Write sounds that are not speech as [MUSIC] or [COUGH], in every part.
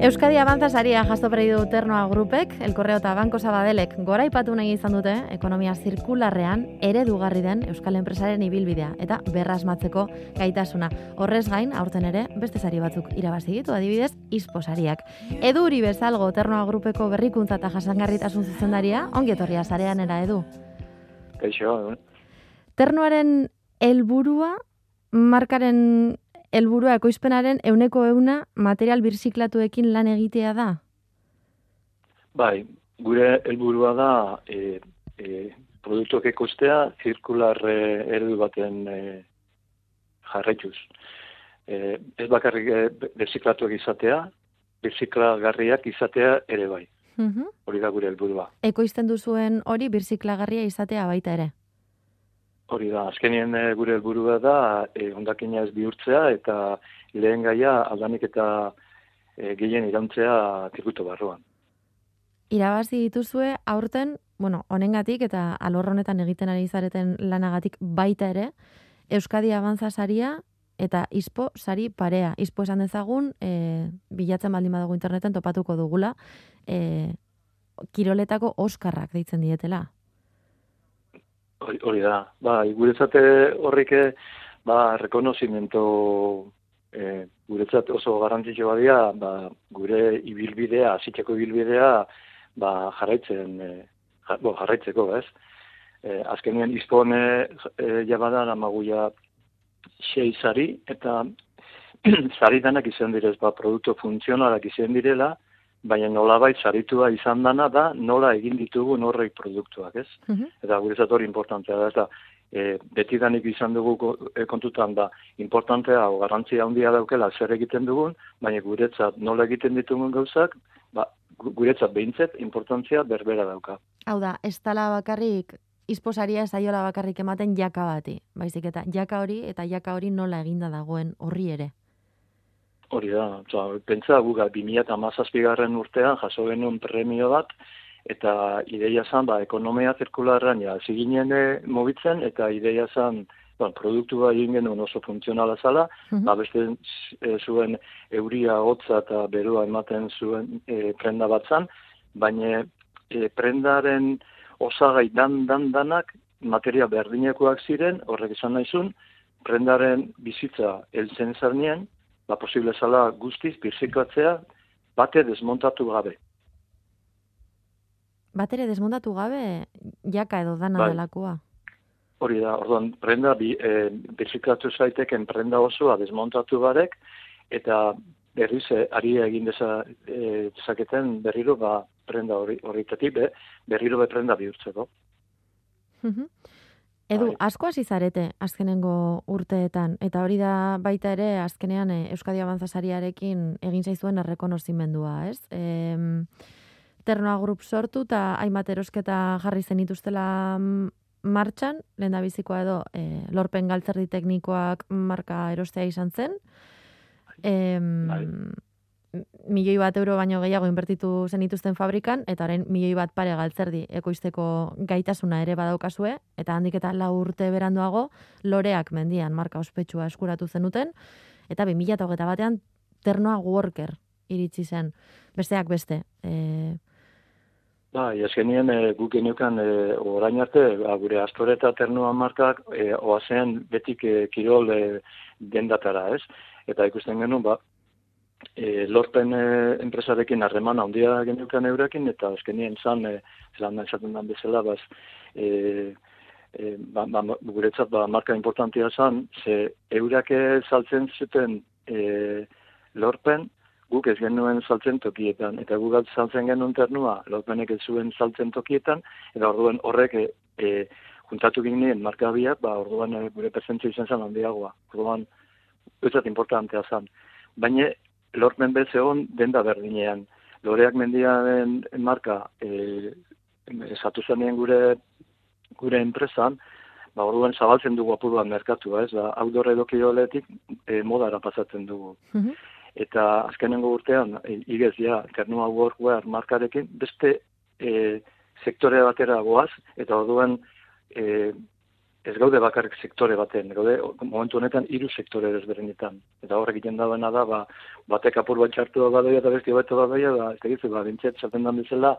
Euskadi Avanza saria jasto du Ternoa Grupek, El Correo eta Banko Sabadelek gora ipatu nahi izan dute ekonomia zirkularrean eredugarri den Euskal Enpresaren ibilbidea eta berrasmatzeko gaitasuna. Horrez gain, aurten ere, beste sari batzuk irabazi ditu, adibidez, isposariak. Edu hori bezalgo Ternoa Grupeko berrikuntza eta jasangarritasun zuzendaria, ongi etorria sarean era edu. Kaixo, eh? Ternoaren helburua markaren helburua ekoizpenaren euneko euna material birziklatuekin lan egitea da? Bai, gure helburua da e, e, produktuak ekostea zirkular e, eredu baten e, jarraituz. E, ez bakarrik e, birziklatuak izatea, birziklagarriak izatea ere bai. Hori da gure helburua. Ekoizten duzuen hori birziklagarria izatea baita ere? Hori da, azkenien e, gure helburua da e, ondakina ez bihurtzea eta lehen gaia aldanik eta e, gehien irantzea zirkuito barruan. Irabazi dituzue aurten, bueno, honengatik eta alor honetan egiten ari zareten lanagatik baita ere, Euskadi Avanza saria eta Ispo sari parea. Ispo esan dezagun, e, bilatzen baldin badago interneten topatuko dugula, e, kiroletako oskarrak deitzen dietela. Hori da, ba, guretzate horrike, ba, rekonozimento e, guretzat oso garrantzitsua badia, ba, gure ibilbidea, zitzeko ibilbidea, ba, jarraitzen, e, bo, jarraitzeko, ez? E, azkenien izpone e, jabadan amaguia sei zari, eta [CLEARS THROAT] zari danak izan direz, ba, produktu funtzionalak izan direla, baina nolabait saritua izan dana da nola egin ditugu norrek produktuak, ez? Mm Eta guretzat hori importantea da, eta e, beti danik izan dugu e, kontutan da importantea o garrantzia handia daukela zer egiten dugun, baina guretzat nola egiten ditugun gauzak, ba, guretzat behintzet importantzia berbera dauka. Hau da, ez tala bakarrik izposaria ez aiola bakarrik ematen jaka bati, baizik eta jaka hori eta jaka hori nola eginda dagoen horri ere. Hori da, oza, pentsa guga 2008 garren urtean jaso genuen premio bat, eta ideia zan, ba, ekonomia zirkularran ja, ziginen eh, mobitzen, eta ideia zan, ba, produktu ba, egin genuen oso funtzionala zala, mm ba, beste e, zuen euria, hotza eta berua ematen zuen e, prenda bat zan, baina e, prendaren osagai dan, dan, danak, materia berdinekoak ziren, horrek izan nahizun, prendaren bizitza elzen zarnien, ba posible zala guztiz birziklatzea bate desmontatu gabe. Batere desmontatu gabe jaka edo dana bai. delakoa. Hori da, orduan, prenda, bi, e, birziklatu zaiteken prenda osoa desmontatu barek, eta berriz, e, ari egin deza, e, dezaketen berriro, ba, prenda horretatik, be, berriro be prenda bihurtzeko. Edu, bai. asko hasi zarete azkenengo urteetan eta hori da baita ere azkenean eh, Euskadi Abantzasariarekin egin zaizuen errekonozimendua, ez? Em, Ternoa Group sortu eta hainbat erosketa jarri zen ituztela martxan, lehen bizikoa edo e, lorpen galtzerdi teknikoak marka erostea izan zen. Em, milioi bat euro baino gehiago inbertitu zenituzten fabrikan, eta orain milioi bat pare galtzerdi ekoizteko gaitasuna ere badaukazue, eta handik eta lau urte beranduago, loreak mendian marka ospetsua eskuratu zenuten, eta bi mila eta batean ternoa worker iritsi zen, besteak beste. E... Ba, jaskenien e, guk genukan e, orain arte, ba, gure astore eta ternoa markak e, oazen betik e, kirol e, dendatara, ez? Eta ikusten genuen, ba, e, lorpen e, enpresarekin harreman handia genukan eurekin, eta azkenien zan, e, zelan esaten den bezala, baz, e, e, ba, ba, guretzat ba, marka importantia zan, ze eurak saltzen zuten e, lorpen, guk ez genuen saltzen tokietan, eta guk saltzen genuen ternua, lorpenek ez zuen saltzen tokietan, eta orduan horrek e, e, juntatu ginen marka biak, ba, orduan e, gure presentzia izan zen handiagoa. Orduan, ez importantea zan. Baina lortmen bez egon denda berdinean. Loreak mendiaren marka e, esatu zenien gure gure enpresan, ba, orduan zabaltzen dugu apuruan merkatua, ez, da, outdoor edo kiroletik e, modara pasatzen dugu. Mhm. Eta azkenengo urtean, e, igez, ja, kernua workwear markarekin, beste e, sektore batera goaz, eta orduan e, ez gaude bakarrik sektore baten, gaude momentu honetan hiru sektore desberdinetan. Eta horrek egiten dagoena da, ba, batek apur bat txartu da badoia eta besti bat badoia, da, ez tegizu, ba, bintxet, zaten dan bizela,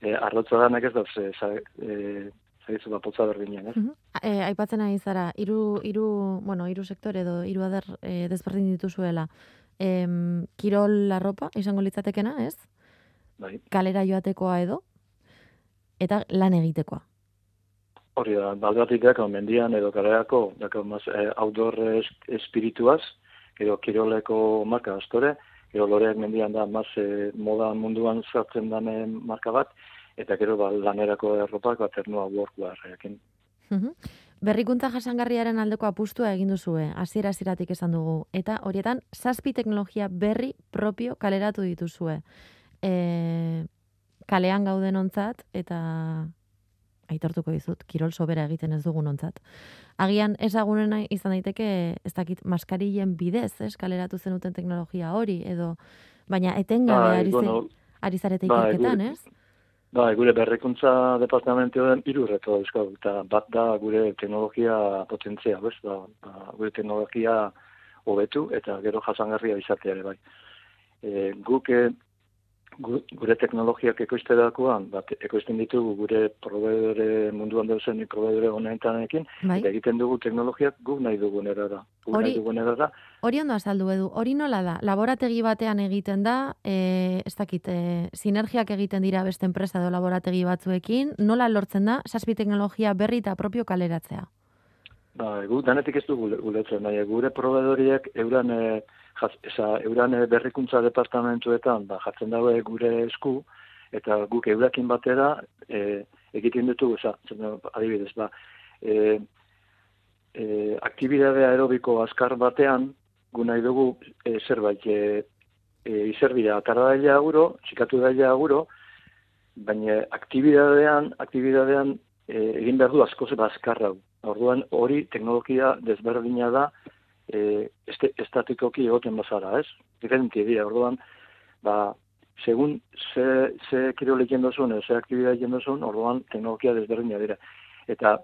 e, arrotza da ez dauz, e, zagizu, ba, potza berdinean, ez? e, aipatzen ari zara, hiru, hiru, bueno, hiru sektore edo hiru ader e, desberdin dituzuela. E, kirol larropa, izango litzatekena, ez? Bai. Kalera joatekoa edo, eta lan egitekoa. Hori da, baldatik dako, mendian edo kareako, dako, mas, eh, outdoor espirituaz, edo kiroleko marka astore, edo loreak mendian da, mas, eh, moda munduan zartzen dane marka bat, eta gero ba, lanerako erropak bat ernua workwear ekin. Berrikuntza jasangarriaren aldeko apustua egin duzue, hasiera ziratik esan dugu, eta horietan, zazpi teknologia berri propio kaleratu dituzue. E, kalean gauden ontzat, eta aitortuko dizut, kirol sobera egiten ez dugun ontzat. Agian ezagunen izan daiteke, ez dakit, maskarilen bidez, ez, kaleratu zenuten teknologia hori, edo, baina etengabe bai, ari, bueno, ari zarete bai, ikerketan, ez? Ba, gure berrikuntza departamentioen irurreto euskal, eta bat da gure teknologia potentzia, bez, ba, ba, gure teknologia hobetu eta gero jasangarria izatea ere bai. E, guk eh, gure teknologiak ekoizte dakoan, bat, ekoizten ditugu gure proveedore munduan dauzen proveedore honetanekin, bai. eta egiten dugu teknologiak guk nahi dugun erara. Hori, da. Hori ondo azaldu edu, hori nola da? Laborategi batean egiten da, e, ez dakit, e, sinergiak egiten dira beste enpresa edo laborategi batzuekin, nola lortzen da, saspi teknologia berri eta propio kaleratzea? Ba, gu, danetik ez dugu guletzen, gure proveedoriek euran... E, eza, euran eh, berrikuntza departamentuetan ba, jartzen dago gure esku, eta guk eurakin batera e, egiten dutu, eza, adibidez, ba, e, e, aktibidade aerobiko askar batean, gu nahi dugu e, zerbait, e, e, izerbira, atarra daila aguro, txikatu daila aguro, baina aktibidadean, aktibidadean e, egin behar du asko zeba azkarra. Orduan hori teknologia desberdina da, e, este, estatikoki egoten bazara, ez? Diferenti dira, orduan, ba, segun ze, ze kiro lehien dozun, ze aktibidea lehien dozun, orduan teknologia desberdina dira. Eta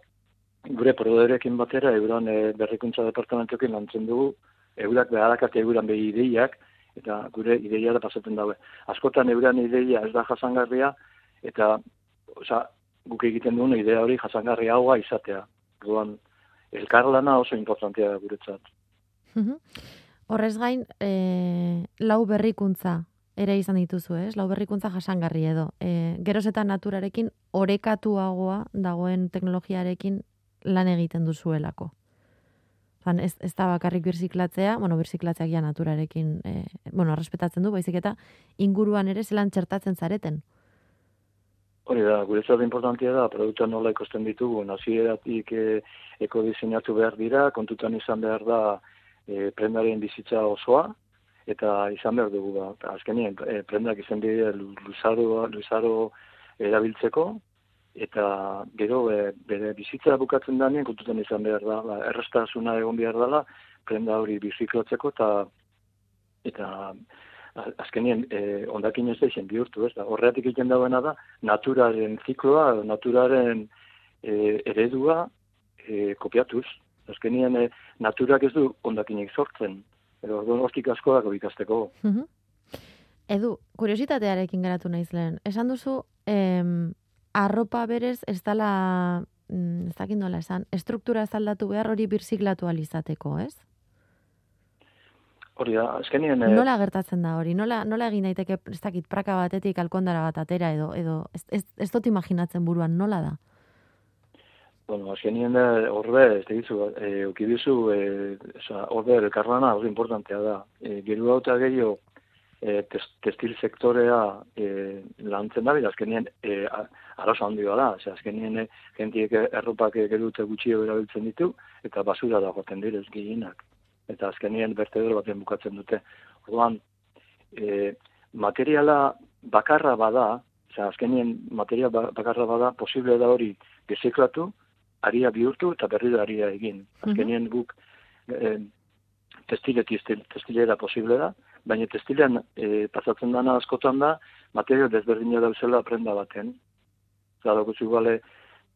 gure prodorekin batera, euran e, berrikuntza departamentokin lantzen dugu, eurak beharakate euran behi ideiak, eta gure ideia da pasatzen daue. Askotan euran ideia ez da jasangarria, eta oza, guk egiten duen idea hori jasangarria haua izatea. Orduan, elkarlana oso importantea guretzat. Horrez gain, e, lau berrikuntza ere izan dituzu, ez? Lau berrikuntza jasangarri edo. E, geroz eta naturarekin orekatuagoa dagoen teknologiarekin lan egiten duzuelako. Zan, ez, ez da bakarrik birziklatzea, bueno, birziklatzeak ja naturarekin, e, bueno, respetatzen du, baizik eta inguruan ere zelan txertatzen zareten. Hori da, gure zara importantia da, produktua nola ikosten ditugu, nazieratik e, eko diseinatu behar dira, kontutan izan behar da, e, prendaren bizitza osoa, eta izan behar dugu, ba, azkenien, e, prendak izan dira luzaro, luzaro erabiltzeko, eta gero e, bere bizitza bukatzen danien, kontutan izan behar da, ba, errestasuna egon behar dela, prenda hori biziklotzeko, eta eta azkenien e, ondakin ez da izan bihurtu, ez da, horretik egiten dauena da, naturaren zikloa, naturaren e, eredua e, kopiatuz, azkenien e, naturak ez du ondakinik sortzen. Edo orduan hortik asko dago ikasteko. Edu, kuriositatearekin geratu naiz lehen. Esan duzu, em, arropa berez ez dala, mm, ez dakit nola esan, estruktura ez aldatu behar hori birziklatu alizateko, ez? Hori da, azkenien... E... Nola gertatzen da hori? Nola, nola egin daiteke, ez dakit, praka batetik alkondara bat atera edo, edo ez, ez, ez dut imaginatzen buruan, nola da? Bueno, azkenien da, horbe, ez da gizu, e, ukibizu, e, horbe, elkarlana, oso importantea da. E, geru hau eta gehiago, e, testil sektorea e, lantzen da, azkenien e, arroza handi da, Ose, azkenien e, jentiek erropak gerute gutxio erabiltzen ditu, eta basura da goten direz gehienak. Eta azkenien bertedor baten bukatzen dute. Orduan, e, materiala bakarra bada, Osea, azkenien materia ba, bakarra bada, posible da hori biziklatu, aria bihurtu eta berri da aria egin. Mhm. Azkenien guk e, testile testilera posible da, baina testilean e, pasatzen dana askotan da, materia desberdina dauzela aprenda baten. Zara, gutxu gale,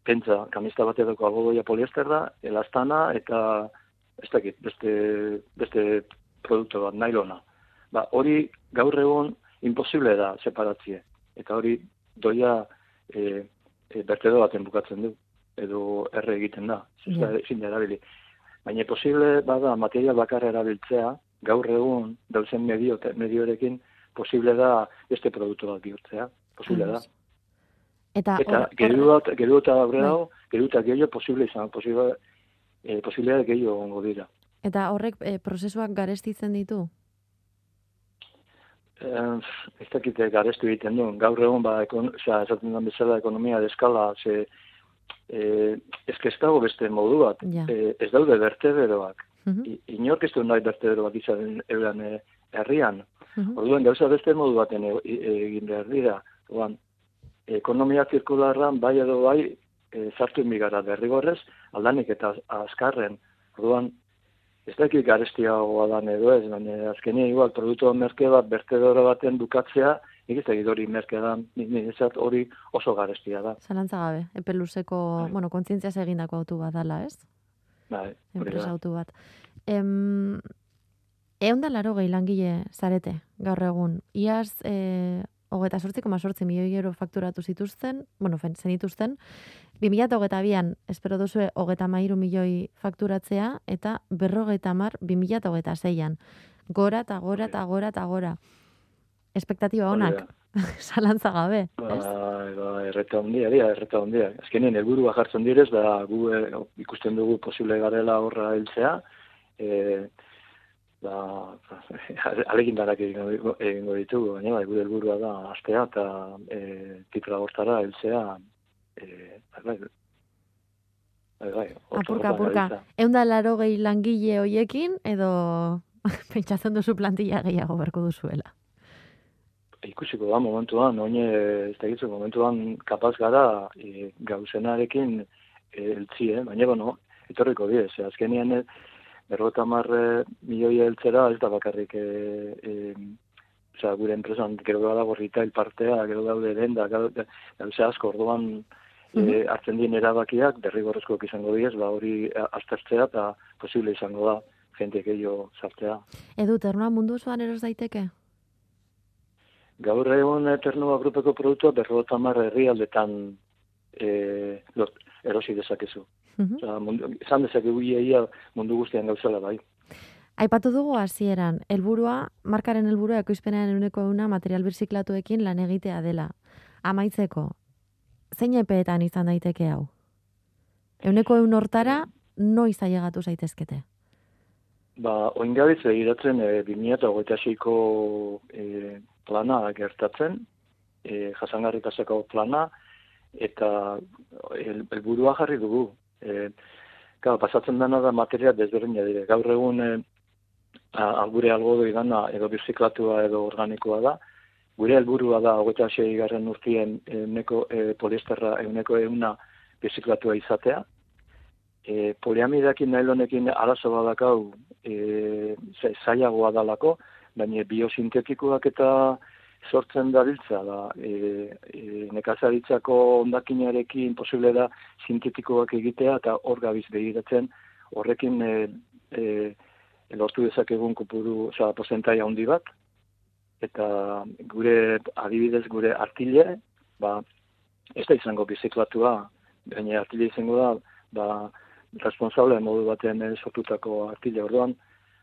pentsa, kamista bat edoko algodoia poliester da, elastana eta ez dakit, beste, beste produktu bat, nailona. Ba, hori gaur egun imposible da separatzie. Eta hori doia e, e, bertedo baten bukatzen du, edo erre egiten da, ez da, ezin da erabili. Baina posible bada material bakarra erabiltzea, gaur egun dauzen medio, mediorekin, posible da beste produktu bat bihurtzea, posible da. Eta, Eta geru bat, geru eta aurre dago, geru eta gehiago posible izan, posible, eh, posible gehiago ongo dira. Eta horrek eh, prozesuak garestitzen ditu? Eh, ez dakite garestu egiten du. Gaur egun, ba, ekon, oza, esaten den bezala ekonomia deskala, ze, eh, ez ez dago beste modu bat, Ja. eh, ez daude bertederoak. Mhm, I- Inork ez du nahi bertederoak izan euran eh, herrian. mhm. Orduan, gauza beste modu baten e- e- egin behar dira. Orduan, ekonomia zirkularran bai edo bai e, zartu gara derrigorrez, aldanik eta azkarren. Orduan, ez dakit garestiagoa dan edo ez, baina azkenia igual produktu merke bat bertedora baten bukatzea, nik ez dakit hori merke dan, nik nik ezat hori oso garestia da. Zalantza gabe, epe luzeko, Bai. bueno, kontzientziaz egindako autu bat dala, ez? Bai, Enpresa da. autu bat. Em, egun da laro gehi langile zarete, gaur egun. Iaz, e, hogeta sortzi, koma sortzi milioi euro fakturatu zituzten, bueno, fen, zenituzten, 2008an, espero duzue, hogeta mairu milioi fakturatzea, eta berrogeita mar, 2006an. Gora eta gora eta gora eta gora. Espektatiba Hori onak, da. [LAUGHS] zalantza gabe, Ba, ba, erreta handia, dira, erreta handia. Azkenean, helburua jartzen direz, da gu e, ikusten dugu posible garela horra heltzea, e, ba, [LAUGHS] alegin darak egingo, egingo ditugu, baina bai, gure helburua da astea eta e, titra hortara heltzea, e, bai, bai, bai, Apurka, apurka. gabiltza. Egun da laro gehi langile hoiekin, edo [LAUGHS] pentsatzen duzu plantilla gehiago berko duzuela. Ikusiko da momentuan, oin ez da gitzu, momentuan kapaz gara e, gauzenarekin e, eltzi, eh? baina bueno, etorriko bidez, e, azkenian e, berrota marre milioi eltzera ez da bakarrik e, e, Osea, gure enpresan gero dago retail partea, gero daude denda, gauze asko orduan e, hartzen dien erabakiak derrigorrezkoak izango diez, ba hori aztertzea eta posible izango da jente gehiago sartzea. Edu, ternoa mundu osoan eros daiteke? Gaur egun Eternua grupeko produktua berrota mar herrialdetan e, lot, erosi dezakezu. Mhm. Osea, mundu, esan dezakegu ia, ia mundu guztian gauzela bai. Aipatu dugu hasieran, helburua, markaren helburua ekoizpenean euneko euna material birziklatuekin lan egitea dela. Amaitzeko, zein epeetan izan daiteke hau? Euneko eun hortara, noiz ailegatu zaitezkete? Ba, oingabitz begiratzen e, 2026ko e, plana gertatzen, e, jasangarritaseko plana, eta el- helburua jarri dugu. E, Claro, pasatzen dena da materia desberdina dire. Gaur egun e, a, gure algodoi dana edo birziklatua edo organikoa da. Gure helburua da hogeita sei garren urtien euneko e, poliesterra euneko euna birziklatua izatea. E, poliamidakin nailonekin arazo badakau e, za- zailagoa dalako, baina biosintetikoak eta sortzen dabiltza da e, e, nekazaritzako ondakinarekin posible da sintetikoak egitea eta hor gabiz begiratzen horrekin e, e, lortu dezakegun kopuru, osea, porcentai handi bat. Eta gure adibidez gure artile, ba, ez da izango biziklatua, baina artile izango da, ba, responsable modu baten eh, sortutako artile. Orduan,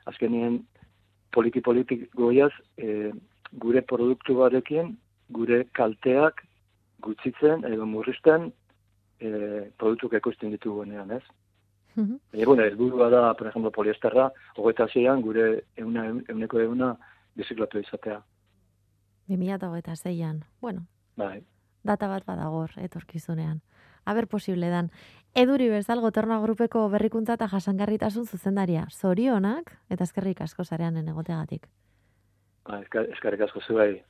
azkenien poliki-politik goiaz, e, gure produktu barekin, gure kalteak gutxitzen edo murrizten e, produktuk ekoizten ditugunean, ez? Mhm. Baina, bueno, helburua da, por ejemplo, poliesterra, hogeita zeian gure euna, euneko euna biziklatu izatea. 2026an. Bueno, Bai. data bat badagor, etorkizunean. Aber posible dan. Eduri bezal goternoa grupeko berrikuntza eta jasangarritasun zuzendaria. Zorionak eta eskerrik asko zareanen egoteagatik. Ba, eskerrik asko zuei.